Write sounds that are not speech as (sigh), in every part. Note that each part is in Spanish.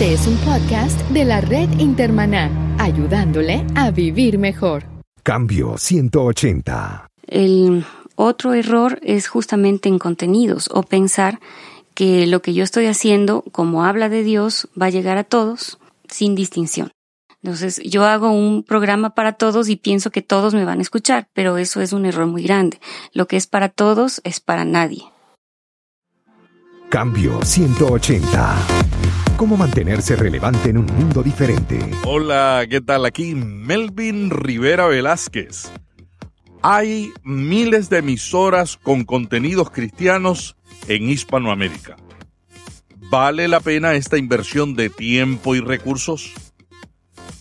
Este es un podcast de la red Intermaná, ayudándole a vivir mejor. Cambio 180. El otro error es justamente en contenidos o pensar que lo que yo estoy haciendo, como habla de Dios, va a llegar a todos sin distinción. Entonces, yo hago un programa para todos y pienso que todos me van a escuchar, pero eso es un error muy grande. Lo que es para todos es para nadie. Cambio 180. ¿Cómo mantenerse relevante en un mundo diferente? Hola, ¿qué tal? Aquí Melvin Rivera Velázquez. Hay miles de emisoras con contenidos cristianos en Hispanoamérica. ¿Vale la pena esta inversión de tiempo y recursos?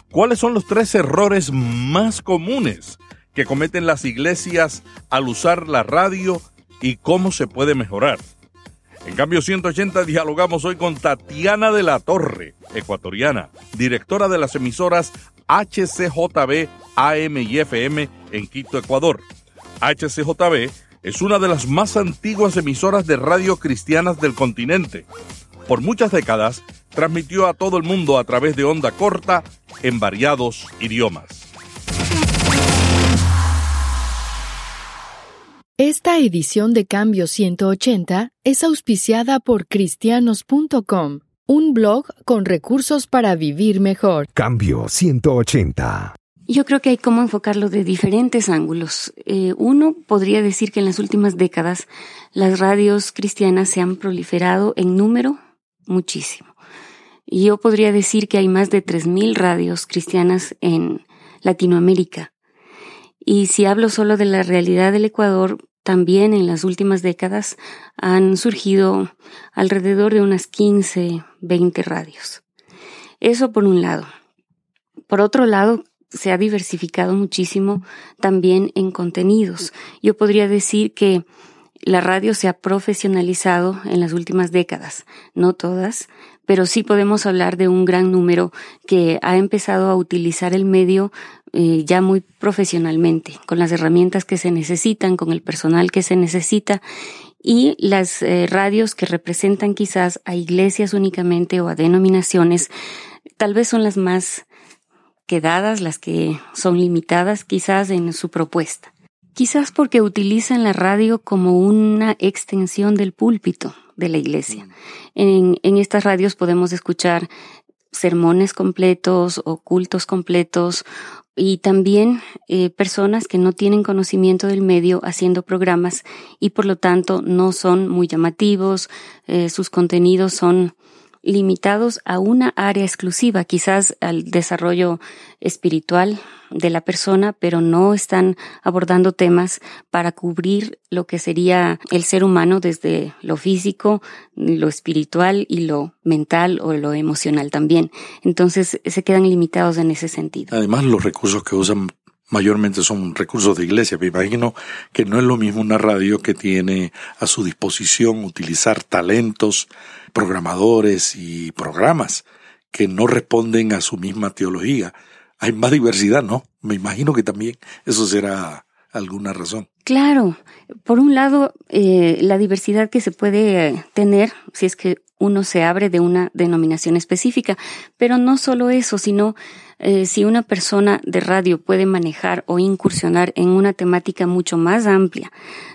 ¿Cuáles son los tres errores más comunes que cometen las iglesias al usar la radio y cómo se puede mejorar? En cambio 180 dialogamos hoy con Tatiana de la Torre, ecuatoriana, directora de las emisoras HCJB, AM y FM en Quito, Ecuador. HCJB es una de las más antiguas emisoras de radio cristianas del continente. Por muchas décadas transmitió a todo el mundo a través de onda corta en variados idiomas. Esta edición de Cambio 180 es auspiciada por cristianos.com, un blog con recursos para vivir mejor. Cambio 180. Yo creo que hay cómo enfocarlo de diferentes ángulos. Eh, uno podría decir que en las últimas décadas las radios cristianas se han proliferado en número muchísimo. Y yo podría decir que hay más de 3.000 radios cristianas en Latinoamérica. Y si hablo solo de la realidad del Ecuador, también en las últimas décadas han surgido alrededor de unas 15, 20 radios. Eso por un lado. Por otro lado, se ha diversificado muchísimo también en contenidos. Yo podría decir que la radio se ha profesionalizado en las últimas décadas, no todas, pero sí podemos hablar de un gran número que ha empezado a utilizar el medio eh, ya muy profesionalmente, con las herramientas que se necesitan, con el personal que se necesita y las eh, radios que representan quizás a iglesias únicamente o a denominaciones, tal vez son las más quedadas, las que son limitadas quizás en su propuesta. Quizás porque utilizan la radio como una extensión del púlpito, de la iglesia. En, en estas radios podemos escuchar sermones completos o cultos completos y también eh, personas que no tienen conocimiento del medio haciendo programas y por lo tanto no son muy llamativos, eh, sus contenidos son limitados a una área exclusiva, quizás al desarrollo espiritual de la persona, pero no están abordando temas para cubrir lo que sería el ser humano desde lo físico, lo espiritual y lo mental o lo emocional también. Entonces se quedan limitados en ese sentido. Además, los recursos que usan mayormente son recursos de iglesia. Me imagino que no es lo mismo una radio que tiene a su disposición utilizar talentos, programadores y programas que no responden a su misma teología. Hay más diversidad, ¿no? Me imagino que también eso será alguna razón. Claro, por un lado, eh, la diversidad que se puede tener si es que uno se abre de una denominación específica, pero no solo eso, sino eh, si una persona de radio puede manejar o incursionar en una temática mucho más amplia,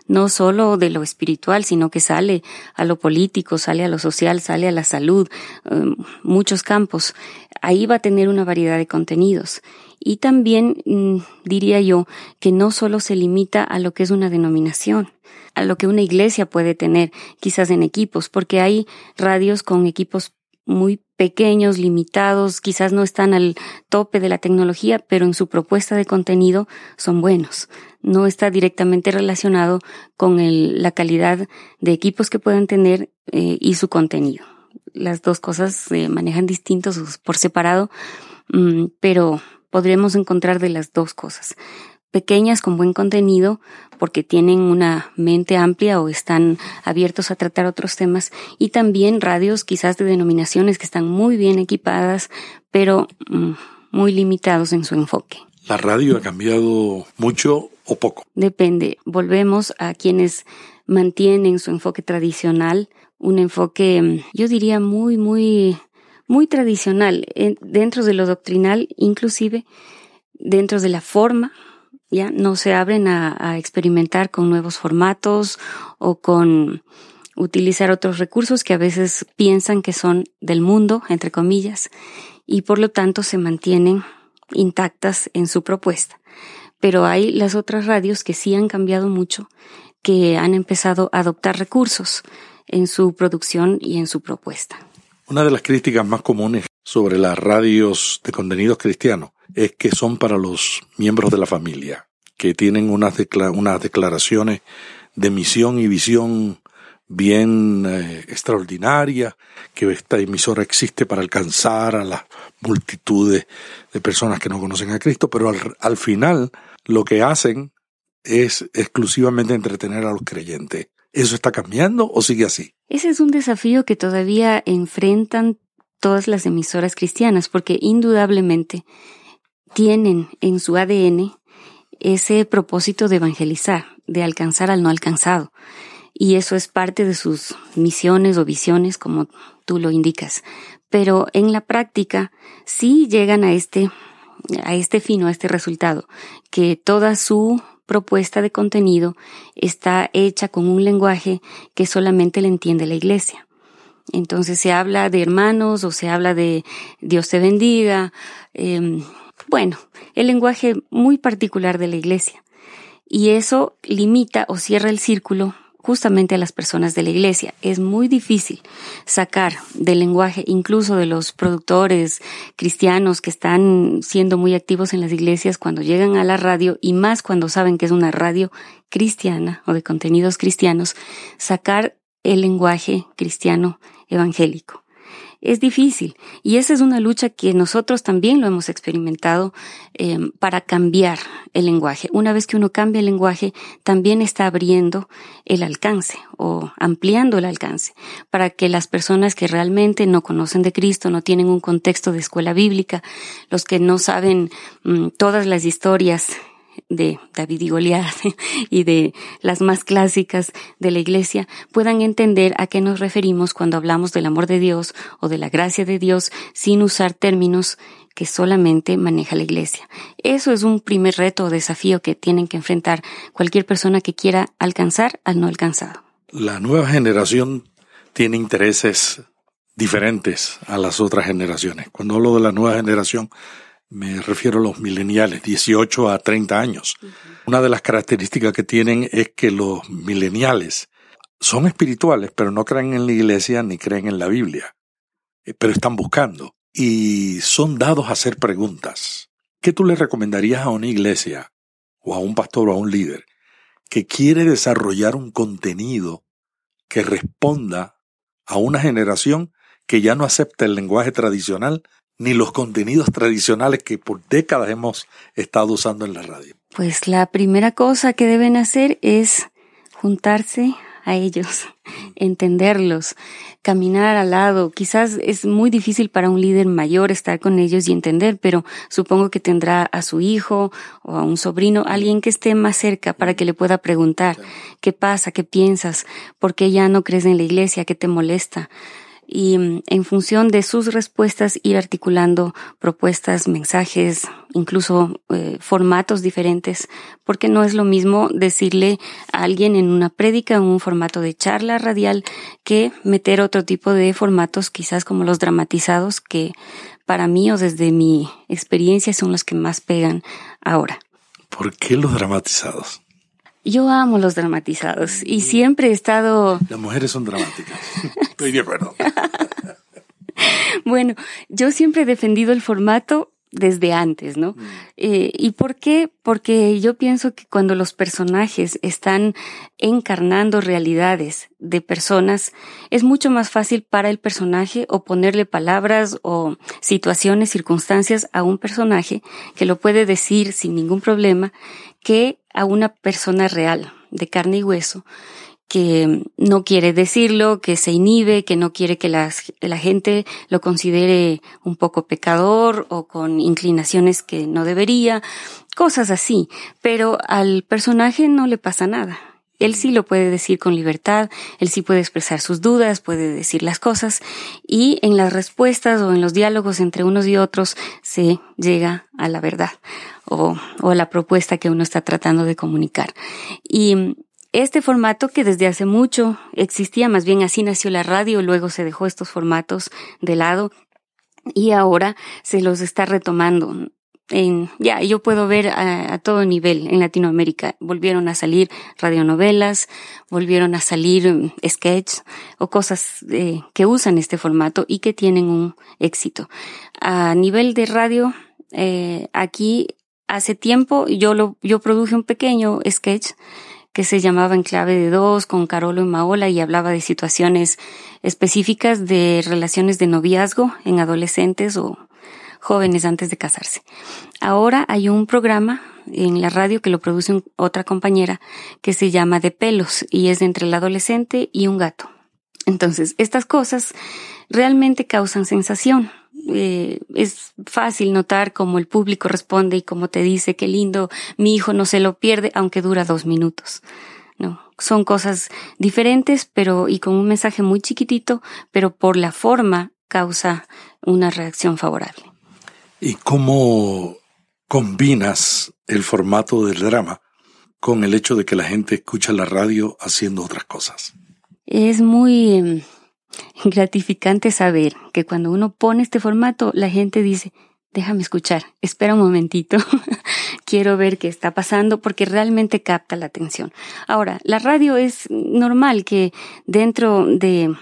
no solo de lo espiritual, sino que sale a lo político, sale a lo social, sale a la salud, eh, muchos campos, ahí va a tener una variedad de contenidos. Y también mm, diría yo que no solo se limita a lo que es una denominación, a lo que una iglesia puede tener, quizás en equipos, porque hay radios con equipos muy pequeños, limitados, quizás no están al tope de la tecnología, pero en su propuesta de contenido son buenos. No está directamente relacionado con la calidad de equipos que puedan tener eh, y su contenido. Las dos cosas se manejan distintos por separado, mm, pero podremos encontrar de las dos cosas pequeñas con buen contenido porque tienen una mente amplia o están abiertos a tratar otros temas y también radios quizás de denominaciones que están muy bien equipadas pero mm, muy limitados en su enfoque. ¿La radio ha cambiado mucho o poco? Depende. Volvemos a quienes mantienen su enfoque tradicional, un enfoque, mm, yo diría, muy, muy muy tradicional, dentro de lo doctrinal, inclusive dentro de la forma, no se abren a, experimentar con nuevos formatos o con utilizar otros recursos que a veces piensan que son del mundo, entre comillas, y por lo tanto se mantienen intactas en su propuesta. Pero hay las otras radios que sí han cambiado mucho, que han empezado a adoptar recursos en su producción y en su propuesta. Una de las críticas más comunes sobre las radios de contenidos cristianos es que son para los miembros de la familia, que tienen unas, unas declaraciones de misión y visión bien eh, extraordinaria, que esta emisora existe para alcanzar a las multitudes de personas que no conocen a Cristo, pero al, al final lo que hacen es exclusivamente entretener a los creyentes. ¿Eso está cambiando o sigue así? Ese es un desafío que todavía enfrentan todas las emisoras cristianas, porque indudablemente tienen en su ADN ese propósito de evangelizar, de alcanzar al no alcanzado. Y eso es parte de sus misiones o visiones, como tú lo indicas. Pero en la práctica sí llegan a este, a este fino, a este resultado, que toda su propuesta de contenido está hecha con un lenguaje que solamente le entiende la iglesia. Entonces se habla de hermanos o se habla de Dios te bendiga. Em, bueno, el lenguaje muy particular de la iglesia. Y eso limita o cierra el círculo justamente a las personas de la iglesia. Es muy difícil sacar del lenguaje, incluso de los productores cristianos que están siendo muy activos en las iglesias cuando llegan a la radio y más cuando saben que es una radio cristiana o de contenidos cristianos, sacar el lenguaje cristiano evangélico es difícil y esa es una lucha que nosotros también lo hemos experimentado eh, para cambiar el lenguaje. Una vez que uno cambia el lenguaje, también está abriendo el alcance o ampliando el alcance para que las personas que realmente no conocen de Cristo, no tienen un contexto de escuela bíblica, los que no saben mm, todas las historias de David y Goliat (laughs) y de las más clásicas de la iglesia puedan entender a qué nos referimos cuando hablamos del amor de Dios o de la gracia de Dios sin usar términos que solamente maneja la iglesia. Eso es un primer reto o desafío que tienen que enfrentar cualquier persona que quiera alcanzar al no alcanzado. La nueva generación tiene intereses diferentes a las otras generaciones. Cuando hablo de la nueva generación, me refiero a los mileniales, 18 a 30 años. Una de las características que tienen es que los mileniales son espirituales, pero no creen en la iglesia ni creen en la Biblia, eh, pero están buscando y son dados a hacer preguntas. ¿Qué tú le recomendarías a una iglesia o a un pastor o a un líder que quiere desarrollar un contenido que responda a una generación que ya no acepta el lenguaje tradicional ni los contenidos tradicionales que por décadas hemos estado usando en la radio? Pues la primera cosa que deben hacer es juntarse a ellos, entenderlos, caminar al lado. Quizás es muy difícil para un líder mayor estar con ellos y entender, pero supongo que tendrá a su hijo o a un sobrino, alguien que esté más cerca para que le pueda preguntar qué pasa, qué piensas, por qué ya no crees en la iglesia, qué te molesta y mm, en función de sus respuestas ir articulando propuestas, mensajes, incluso eh, formatos diferentes, porque no es lo mismo decirle a alguien en una prédica, en un formato de charla radial, que meter otro tipo de formatos, quizás como los dramatizados, que para mí o desde mi experiencia son los que más pegan ahora. ¿Por qué los dramatizados? Yo amo los dramatizados y siempre he estado... Las mujeres son dramáticas. (laughs) Estoy de acuerdo. (laughs) bueno, yo siempre he defendido el formato desde antes, ¿no? Mm. Eh, ¿Y por qué? Porque yo pienso que cuando los personajes están encarnando realidades de personas, es mucho más fácil para el personaje o ponerle palabras o situaciones, circunstancias a un personaje que lo puede decir sin ningún problema que a una persona real, de carne y hueso, que no quiere decirlo, que se inhibe, que no quiere que la, la, gente lo considere un poco pecador o con inclinaciones que no debería, cosas así. Pero al personaje no le pasa nada. Él sí lo puede decir con libertad, él sí puede expresar sus dudas, puede decir las cosas y en las respuestas o en los diálogos entre unos y otros se llega a la verdad o, o a la propuesta que uno está tratando de comunicar. Y este formato que desde hace mucho existía, más bien así nació la radio, luego se dejó estos formatos de lado y ahora se los está retomando. En, ya, yo puedo ver a, todo nivel en Latinoamérica. Volvieron a salir radionovelas, volvieron a salir um, sketches o cosas eh, que usan este formato y que tienen un éxito. A nivel de radio, eh, aquí hace tiempo yo lo, yo produje un pequeño sketch que se llamaba En clave de dos con Carolo y Maola y hablaba de situaciones específicas de relaciones de noviazgo en adolescentes o jóvenes antes de casarse. Ahora hay un programa en la radio que lo produce otra compañera que se llama De pelos y es entre el adolescente y un gato. Entonces, estas cosas realmente causan sensación. Eh, es fácil notar cómo el público responde y cómo te dice qué lindo, mi hijo no se lo pierde, aunque dura dos minutos. No, son cosas diferentes, pero y con un mensaje muy chiquitito, pero por la forma causa una reacción favorable. ¿Y cómo combinas el formato del drama con el hecho de que la gente escucha la radio haciendo otras cosas? Es muy em, gratificante saber que cuando uno pone este formato, la gente dice, déjame escuchar, espera un momentito, (laughs) quiero ver qué está pasando porque realmente capta la atención. Ahora, la radio es normal que dentro de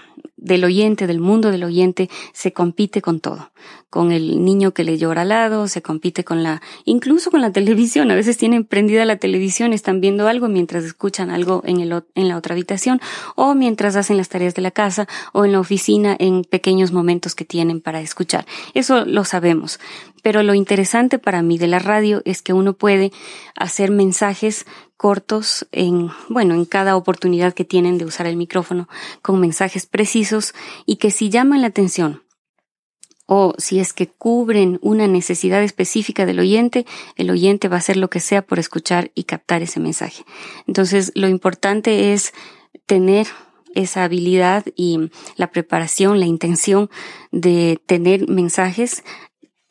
del oyente, del mundo del oyente, se compite con todo. Con el niño que le llora al lado, se compite con la, incluso con la (laughs) televisión. A veces tienen prendida la televisión, están viendo algo mientras escuchan algo en, el, en la otra habitación, o mientras hacen las tareas de la casa, o en la oficina, en pequeños momentos que tienen para escuchar. Eso lo sabemos. Pero lo interesante para mí de la radio es que uno puede hacer mensajes cortos en, bueno, en cada oportunidad que tienen de usar el micrófono con mensajes precisos y que si llaman la atención o si es que cubren una necesidad específica del oyente, el oyente va a hacer lo que sea por escuchar y captar ese mensaje. Entonces, lo importante es tener esa habilidad y la preparación, la intención de tener mensajes.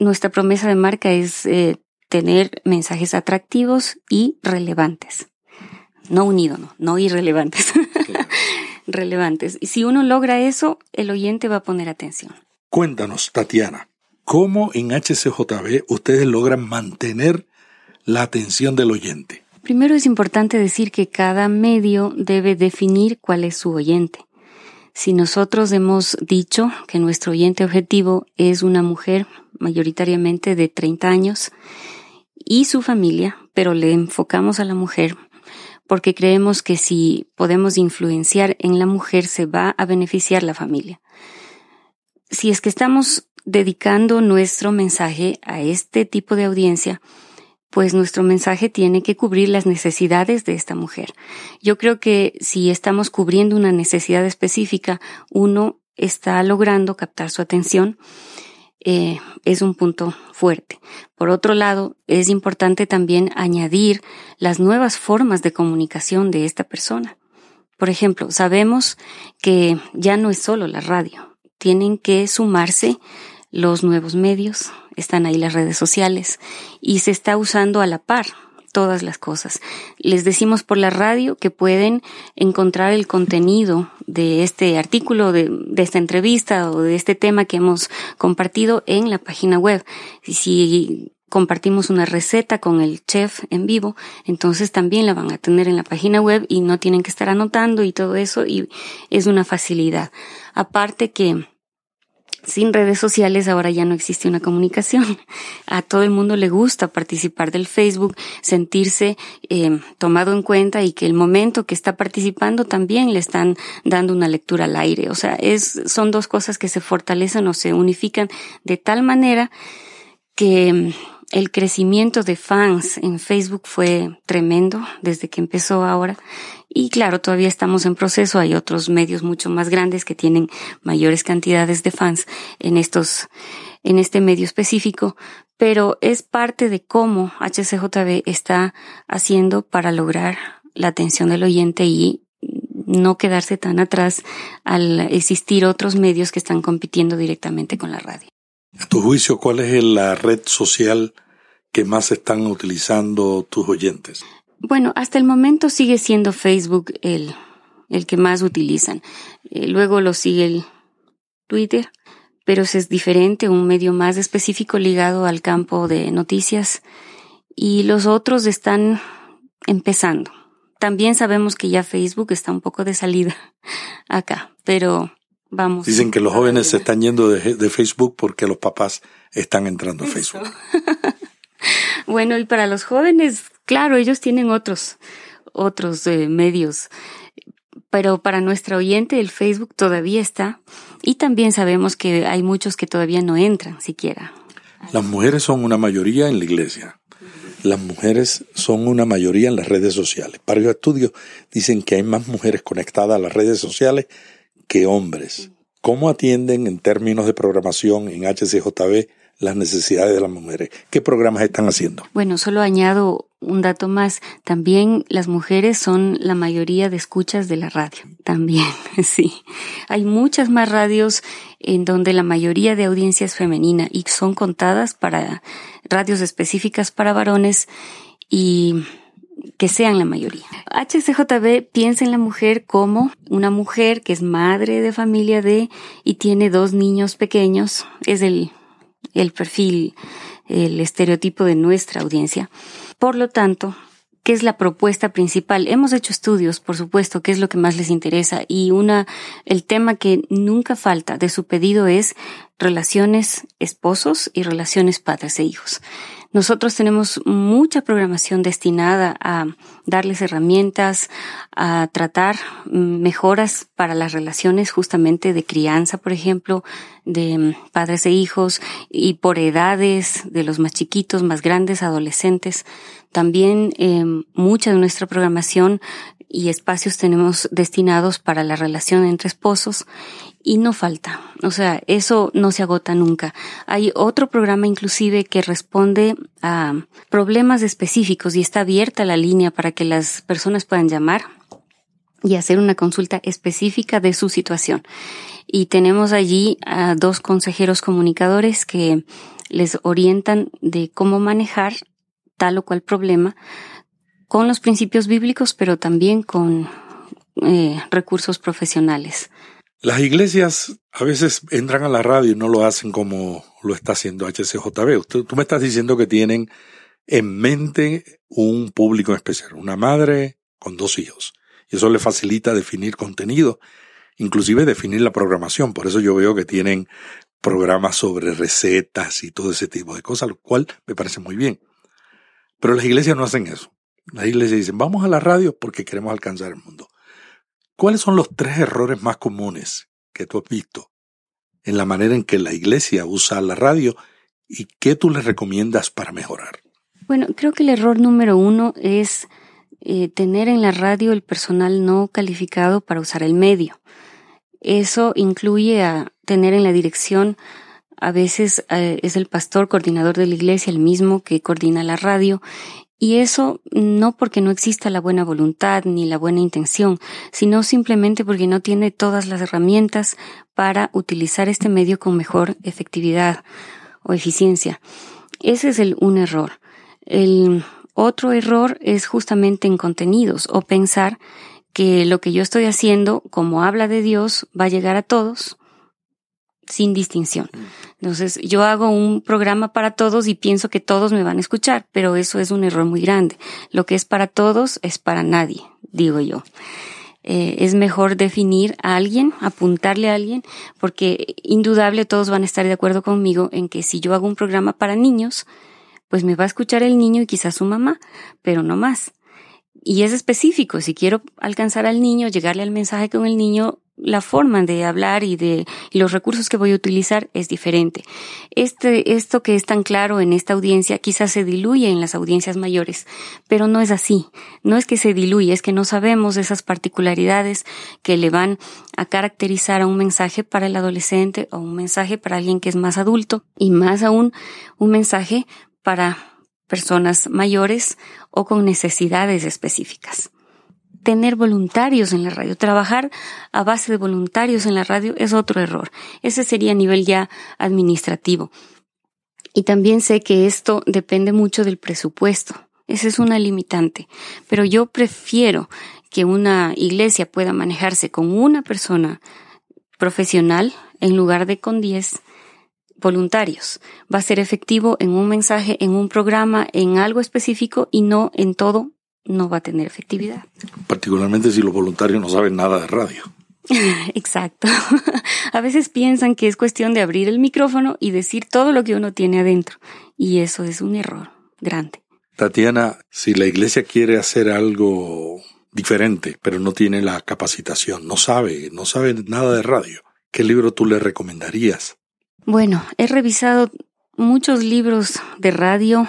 Nuestra promesa de marca es eh, tener mensajes atractivos y relevantes. No unidos, no, no irrelevantes. (laughs) relevantes. Y si uno logra eso, el oyente va a poner atención. Cuéntanos, Tatiana, ¿cómo en HCJB ustedes logran mantener la atención del oyente? Primero es importante decir que cada medio debe definir cuál es su oyente. Si nosotros hemos dicho que nuestro oyente objetivo es una mujer mayoritariamente de 30 años y su familia, pero le enfocamos a la mujer porque creemos que si podemos influenciar en la mujer se va a beneficiar la familia. Si es que estamos dedicando nuestro mensaje a este tipo de audiencia, pues nuestro mensaje tiene que cubrir las necesidades de esta mujer. Yo creo que si estamos cubriendo una necesidad específica, uno está logrando captar su atención eh, es un punto fuerte. Por otro lado, es importante también añadir las nuevas formas de comunicación de esta persona. Por ejemplo, sabemos que ya no es solo la radio, tienen que sumarse los nuevos medios, están ahí las redes sociales y se está usando a la par todas las cosas. Les decimos por la radio que pueden encontrar el contenido de este artículo, de, esta entrevista o de este tema que hemos compartido en la página web. Si compartimos una receta con el chef en vivo, entonces también la van a tener en la página web y no tienen que estar anotando y todo eso y es una facilidad. Aparte que sin redes sociales ahora ya no existe una comunicación. A todo el mundo le gusta participar del Facebook, sentirse eh, tomado en cuenta y que el momento que está participando también le están dando una lectura al aire. O sea, es, son dos cosas que se fortalecen o se unifican de tal manera que el crecimiento de fans en Facebook fue tremendo desde que empezó ahora. Y claro, todavía estamos en proceso. Hay otros medios mucho más grandes que tienen mayores cantidades de fans en estos, en este medio específico. Pero es parte de cómo HCJB está haciendo para lograr la atención del oyente y no quedarse tan atrás al existir otros medios que están compitiendo directamente con la radio. A tu juicio, ¿cuál es la red social que más están utilizando tus oyentes? Bueno, hasta el momento sigue siendo Facebook el, el que más utilizan. Eh, luego lo sigue el Twitter, pero es diferente, un medio más específico ligado al campo de noticias y los otros están empezando. También sabemos que ya Facebook está un poco de salida (laughs) acá, pero vamos. Dicen que los jóvenes se están yendo de, Facebook porque los papás están entrando a Facebook. (laughs) bueno, y para los jóvenes, claro, ellos tienen otros, otros eh, medios pero para nuestra oyente el Facebook todavía está y también sabemos que hay muchos que todavía no entran siquiera. Las mujeres son una mayoría en la iglesia. Las mujeres son una mayoría en las redes sociales. Varios estudios dicen que hay más mujeres conectadas a las redes sociales que hombres. ¿Cómo atienden en términos de programación en HCJB las necesidades de las mujeres. ¿Qué programas están haciendo? Bueno, solo añado un dato más. También las mujeres son la mayoría de escuchas de la radio. También, (laughs) sí. Hay muchas más radios en donde la mayoría de audiencia es femenina y son contadas para radios específicas para varones y que sean la mayoría. HCJB piensa en la mujer como una mujer que es madre de familia de y tiene dos niños pequeños. Es el el perfil, el estereotipo de nuestra audiencia. Por lo tanto, ¿qué es la propuesta principal? Hemos hecho estudios, por supuesto, qué es lo que más les interesa y una, el tema que nunca falta de su pedido es relaciones esposos y relaciones padres e hijos. Nosotros tenemos mucha programación destinada a darles herramientas, a tratar mejoras para las relaciones justamente de crianza, por ejemplo, de padres e hijos y por edades de los más chiquitos, más grandes, adolescentes. También eh, mucha de nuestra programación y espacios tenemos destinados para la relación entre esposos y no falta. O sea, eso no se agota nunca. Hay otro programa inclusive que responde a problemas específicos y está abierta la línea para que las personas puedan llamar y hacer una consulta específica de su situación. Y tenemos allí a dos consejeros comunicadores que les orientan de cómo manejar tal o cual problema con los principios bíblicos, pero también con eh, recursos profesionales. Las iglesias a veces entran a la radio y no lo hacen como lo está haciendo HCJB. tú me estás diciendo que tienen en mente un público especial, una madre con dos hijos. Y eso le facilita definir contenido, inclusive definir la programación. Por eso yo veo que tienen programas sobre recetas y todo ese tipo de cosas, lo cual me parece muy bien. Pero las iglesias no hacen eso. Las iglesias dicen, vamos a la radio porque queremos alcanzar el mundo. ¿Cuáles son los tres errores más comunes que tú has visto en la manera en que la iglesia usa la radio y qué tú les recomiendas para mejorar? Bueno, creo que el error número uno es eh, tener en la radio el personal no calificado para usar el medio. Eso incluye a tener en la dirección a veces eh, es el pastor coordinador de la iglesia el mismo que coordina la radio y eso no porque no exista la buena voluntad ni la buena intención, sino simplemente porque no tiene todas las herramientas para utilizar este medio con mejor efectividad o eficiencia. Ese es el un error. El otro error es justamente en contenidos o pensar que lo que yo estoy haciendo, como habla de Dios, va a llegar a todos sin distinción. Entonces, yo hago un programa para todos y pienso que todos me van a escuchar, pero eso es un error muy grande. Lo que es para todos es para nadie, digo yo. Eh, es mejor definir a alguien, apuntarle a alguien, porque indudable todos van a estar de acuerdo conmigo en que si yo hago un programa para niños, pues me va a escuchar el niño y quizás su mamá, pero no más. Y es específico, si quiero alcanzar al niño, llegarle al mensaje con el niño, la forma de hablar y de los recursos que voy a utilizar es diferente. Este, esto que es tan claro en esta audiencia quizás se diluye en las audiencias mayores, pero no es así. No es que se diluye, es que no sabemos esas particularidades que le van a caracterizar a un mensaje para el adolescente o un mensaje para alguien que es más adulto y más aún un mensaje para personas mayores o con necesidades específicas. Tener voluntarios en la radio. Trabajar a base de voluntarios en la radio es otro error. Ese sería a nivel ya administrativo. Y también sé que esto depende mucho del presupuesto. Esa es una limitante. Pero yo prefiero que una iglesia pueda manejarse con una persona profesional en lugar de con diez voluntarios. Va a ser efectivo en un mensaje, en un programa, en algo específico y no en todo, no va a tener efectividad. Particularmente si los voluntarios no saben nada de radio. (laughs) Exacto. A veces piensan que es cuestión de abrir el micrófono y decir todo lo que uno tiene adentro. Y eso es un error grande. Tatiana, si la iglesia quiere hacer algo diferente, pero no tiene la capacitación, no sabe, no sabe nada de radio, ¿qué libro tú le recomendarías? Bueno, he revisado muchos libros de radio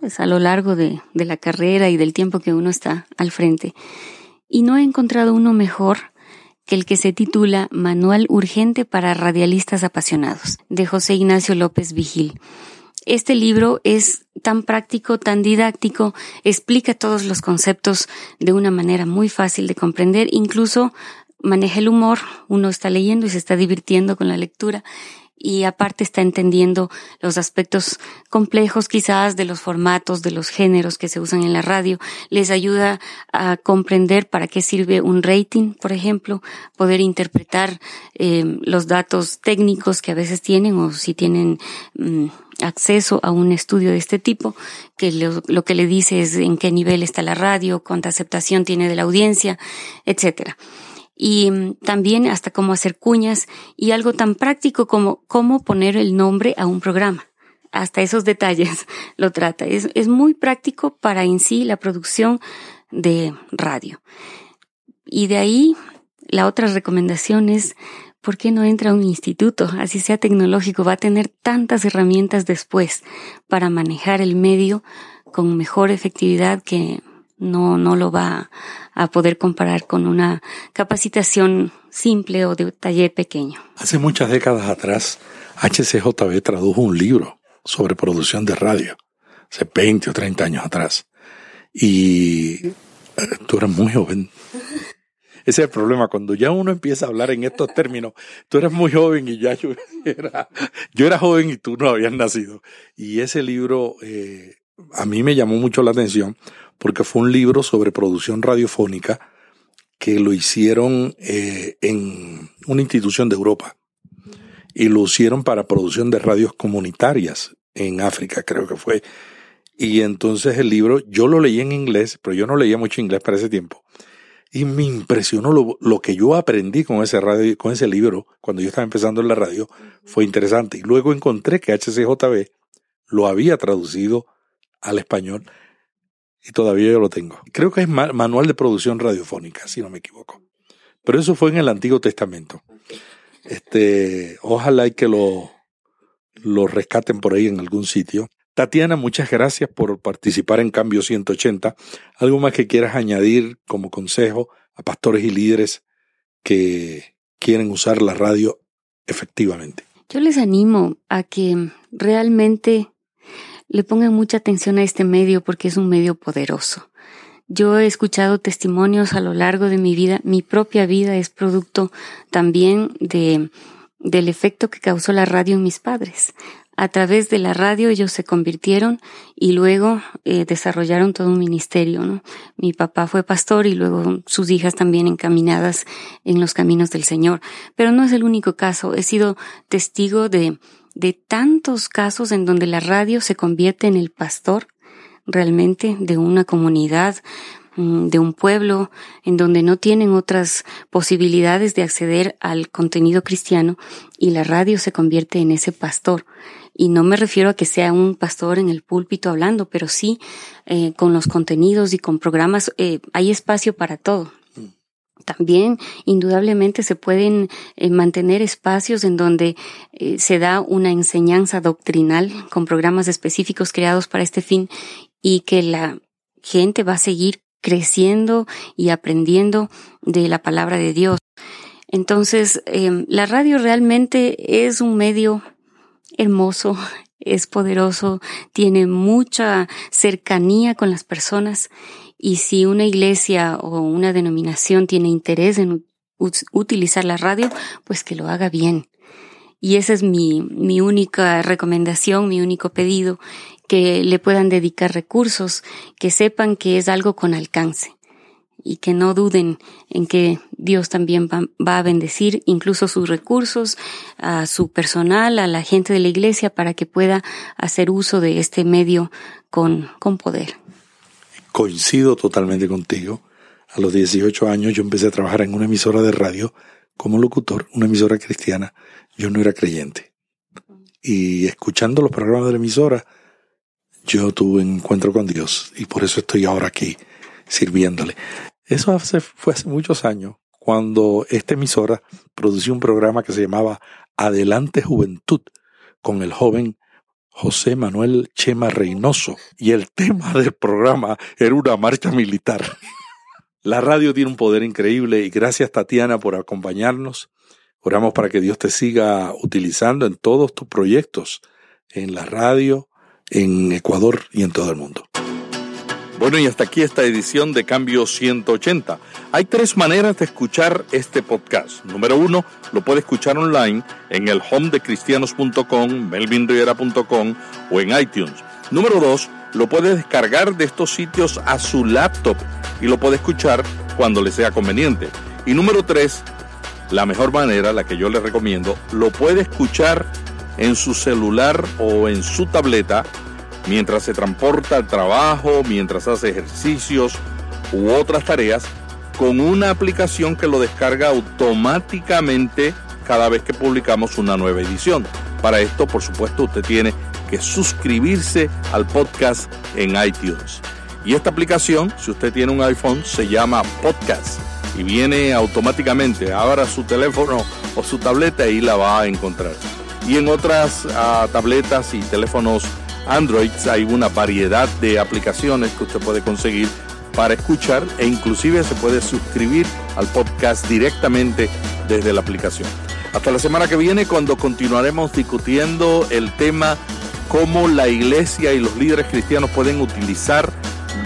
pues, a lo largo de, de la carrera y del tiempo que uno está al frente. Y no he encontrado uno mejor que el que se titula Manual Urgente para Radialistas Apasionados, de José Ignacio López Vigil. Este libro es tan práctico, tan didáctico, explica todos los conceptos de una manera muy fácil de comprender, incluso maneja el humor, uno está leyendo y se está divirtiendo con la lectura y aparte está entendiendo los aspectos complejos quizás de los formatos, de los géneros que se usan en la radio. Les ayuda a comprender para qué sirve un rating, por ejemplo, poder interpretar eh, los datos técnicos que a veces tienen o si tienen mm, acceso a un estudio de este tipo, que lo, lo, que le dice es en qué nivel está la radio, cuánta aceptación tiene de la audiencia, etcétera y mm, también hasta cómo hacer cuñas y algo tan práctico como cómo poner el nombre a un programa. Hasta esos detalles (laughs) lo trata. Es, es muy práctico para en sí la producción de radio. Y de ahí la otra recomendación es ¿por qué no entra a un instituto? Así sea tecnológico, va a tener tantas herramientas después para manejar el medio con mejor efectividad que no, no lo va a poder comparar con una capacitación simple o de taller pequeño. Hace muchas décadas atrás, HCJB tradujo un libro sobre producción de radio, hace 20 o 30 años atrás. Y eh, tú eras muy joven. Ese es el problema, cuando ya uno empieza a hablar en estos términos, tú eres muy joven y ya yo (laughs) era, yo era joven y tú no habías nacido. Y ese libro eh, a mí me llamó mucho la atención porque fue un libro sobre producción radiofónica que lo hicieron eh, en una institución de Europa y lo hicieron para producción de radios comunitarias en África, creo que fue. Y entonces el libro, yo lo leí en inglés, pero yo no leía mucho inglés para ese tiempo. Y me impresionó lo, lo, que yo aprendí con ese radio, con ese libro, cuando yo estaba empezando en la radio, fue interesante. Y luego encontré que HCJB lo había traducido al español y todavía yo lo tengo. Creo que es manual de producción radiofónica, si no me equivoco. Pero eso fue en el Antiguo Testamento. Este, ojalá y que lo, lo rescaten por ahí en algún sitio. Tatiana, muchas gracias por participar en Cambio 180. ¿Algo más que quieras añadir como consejo a pastores y líderes que quieren usar la radio efectivamente? Yo les animo a que realmente le pongan mucha atención a este medio porque es un medio poderoso. Yo he escuchado testimonios a lo largo de mi vida. Mi propia vida es producto también de, del efecto que causó la radio en mis padres. A través de la radio ellos se convirtieron y luego eh, desarrollaron todo un ministerio. ¿no? Mi papá fue pastor y luego sus hijas también encaminadas en los caminos del Señor. Pero no es el único caso. He sido testigo de, de tantos casos en donde la radio se convierte en el pastor realmente de una comunidad, mm, de un pueblo, en donde no tienen otras posibilidades de acceder al contenido cristiano y la radio se convierte en ese pastor. Y no me refiero a que sea un pastor en el púlpito hablando, pero sí eh, con los contenidos y con programas eh, hay espacio para todo también indudablemente se pueden eh, mantener espacios en donde eh, se da una enseñanza doctrinal con programas específicos creados para este fin y que la gente va a seguir creciendo y aprendiendo de la palabra de Dios. Entonces, em, la radio realmente es un medio hermoso, es poderoso, tiene mucha cercanía con las personas Y si una iglesia o una denominación tiene interés en utilizar la radio, pues que lo haga bien. Y esa es mi, mi única recomendación, mi único pedido, que le puedan dedicar recursos, que sepan que es algo con alcance y que no duden en que Dios también va, a bendecir incluso sus recursos, a su personal, a la gente de la iglesia para que pueda hacer uso de este medio con, con poder. Coincido totalmente contigo. A los 18 años yo empecé a trabajar en una emisora de radio como locutor, una emisora cristiana. Yo no era creyente. Y escuchando los programas de la emisora, yo tuve un encuentro con Dios y por eso estoy ahora aquí sirviéndole. Eso hace, fue hace muchos años, cuando esta emisora produció un programa que se llamaba Adelante Juventud, con el joven José Manuel Chema Reynoso. Y el tema del programa era una marcha militar. La radio tiene un poder increíble y gracias Tatiana por acompañarnos. Oramos para que Dios te siga utilizando en todos tus proyectos, en la radio, en Ecuador y en todo el mundo. Bueno, y hasta aquí esta edición de Cambio 180. Hay tres maneras de escuchar este podcast. Número uno, lo puede escuchar online en el home de cristianos.com, melvinriera.com o en iTunes. Número dos, lo puede descargar de estos sitios a su laptop y lo puede escuchar cuando le sea conveniente. Y número tres, la mejor manera, la que yo le recomiendo, lo puede escuchar en su celular o en su tableta mientras se transporta al trabajo, mientras hace ejercicios u otras tareas, con una aplicación que lo descarga automáticamente cada vez que publicamos una nueva edición. Para esto, por supuesto, usted tiene que suscribirse al podcast en iTunes. Y esta aplicación, si usted tiene un iPhone, se llama Podcast y viene automáticamente. Abra su teléfono o su tableta y la va a encontrar. Y en otras ah, tabletas y teléfonos Android hay una variedad de aplicaciones que usted puede conseguir para escuchar e inclusive se puede suscribir al podcast directamente desde la aplicación. Hasta la semana que viene cuando continuaremos discutiendo el tema cómo la iglesia y los líderes cristianos pueden utilizar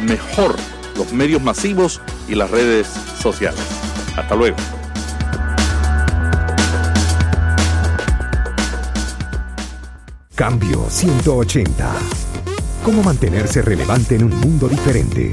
mejor los medios masivos y las redes sociales. Hasta luego. Cambio 180. ¿Cómo mantenerse relevante en un mundo diferente?